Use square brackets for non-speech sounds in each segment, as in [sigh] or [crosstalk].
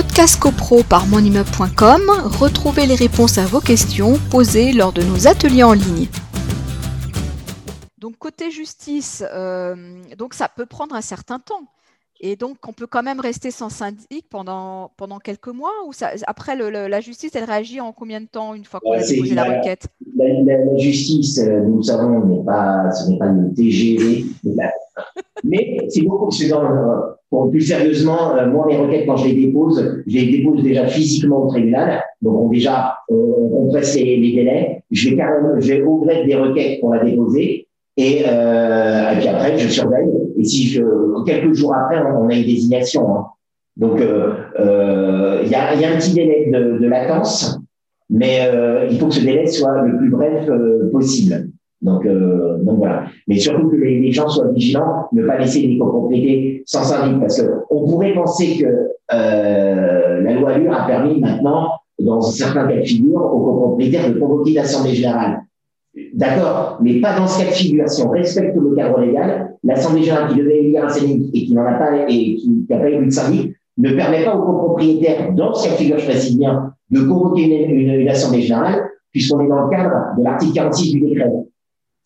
Podcast CoPro par monimmeuble.com, retrouvez les réponses à vos questions posées lors de nos ateliers en ligne. Donc côté justice, euh, donc ça peut prendre un certain temps. Et donc, on peut quand même rester sans syndic pendant, pendant quelques mois ou ça, Après, la justice, elle réagit en combien de temps une fois qu'on a déposé la, requête? La, justice, euh, nous savons, n'est pas, ce n'est pas le TGV. [laughs] Mais c'est beaucoup. Pour plus sérieusement, euh, moi, mes requêtes, quand je les dépose, je les dépose déjà physiquement au tribunal. Donc, on, déjà, on, compresse les, les, délais. Je vais au grec des requêtes pour la déposer. Et, euh, et, puis après, je surveille. Et si je, quelques jours après, on a une désignation. Hein. Donc, euh, euh, il y, a, y, a, un petit délai de, de latence, mais euh, il faut que ce délai soit le plus bref euh, possible. Donc, euh, donc voilà. Mais surtout que les, gens soient vigilants, ne pas laisser les copropriétés sans syndic, parce que on pourrait penser que la loi Allure a permis maintenant, dans certains cas de figure, aux copropriétaires de convoquer l'assemblée générale. D'accord, mais pas dans ce cas de figure. Si on respecte le cadre légal, l'Assemblée générale qui devait élire un syndic et qui n'en a pas et qui n'a pas élu de syndic ne permet pas aux copropriétaires, dans ce cas de figure, je précise bien, de convoquer une, Assemblée générale, puisqu'on est dans le cadre de l'article 46 du décret.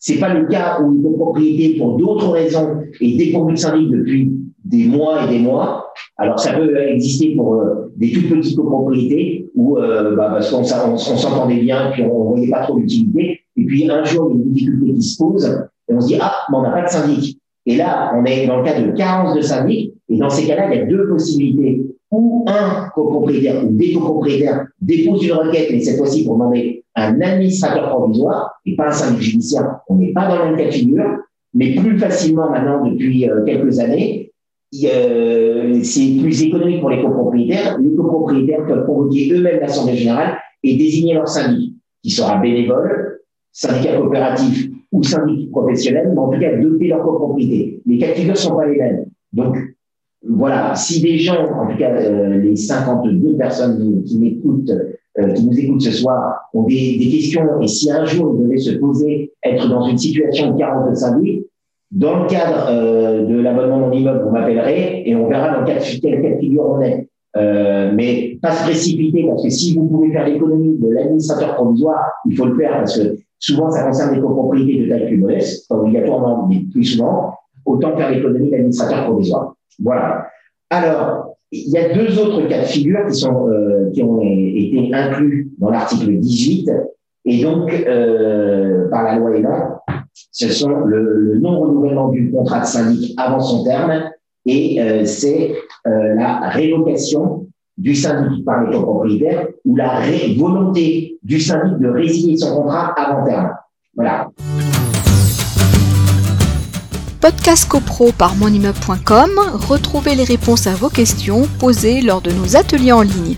C'est pas le cas où une copropriété, pour d'autres raisons, est dépourvue de syndic depuis des mois et des mois. Alors, ça peut exister pour euh, des toutes petites copropriétés où, euh, bah, parce qu'on s'entendait bien, puis on voyait pas trop l'utilité. Et puis un jour, il y a une difficulté qui se pose et on se dit ah, mais on n'a pas de syndic. Et là, on est dans le cas de carence de syndic. Et dans ces cas-là, il y a deux possibilités. Ou un copropriétaire ou des copropriétaires déposent une requête, mais cette fois-ci pour demander un administrateur provisoire et pas un syndic judiciaire. On n'est pas dans le même cas de figure, mais plus facilement maintenant depuis euh, quelques années. Euh, c'est plus économique pour les copropriétaires. Les copropriétaires peuvent convoquer eux-mêmes l'Assemblée générale et désigner leur syndic, qui sera bénévole, syndicat coopératif ou syndicat professionnel, mais en tout cas doter leur copropriété. Les cas ne sont pas les mêmes. Donc, voilà, si des gens, en tout cas euh, les 52 personnes qui m'écoutent, euh, qui nous écoutent ce soir, ont des, questions, et si un jour ils devaient se poser, être dans une situation de carence de syndic, dans le cadre euh, de l'abonnement mon immeuble, vous m'appellerez et on verra dans quel, cas on est. Euh, mais pas se précipiter parce que si vous pouvez faire l'économie de l'administrateur provisoire, il faut le faire parce que Souvent, ça concerne des copropriétés de taille plus modeste, pas obligatoirement, mais plus souvent. Autant faire l'économie d'administrateur provisoire. Voilà. Alors, il y a deux autres cas de figure qui, sont, euh, qui ont été inclus dans l'article 18 et donc euh, par la loi ELA. Ce sont le, non-renouvellement du contrat de syndic avant son terme et euh, c'est euh, la révocation du syndic par les copropriétaires ou la volonté du syndic de résilier son contrat avant terme. Voilà. Podcast CoPro par monimmeuble.com, retrouvez les réponses à vos questions posées lors de nos ateliers en ligne.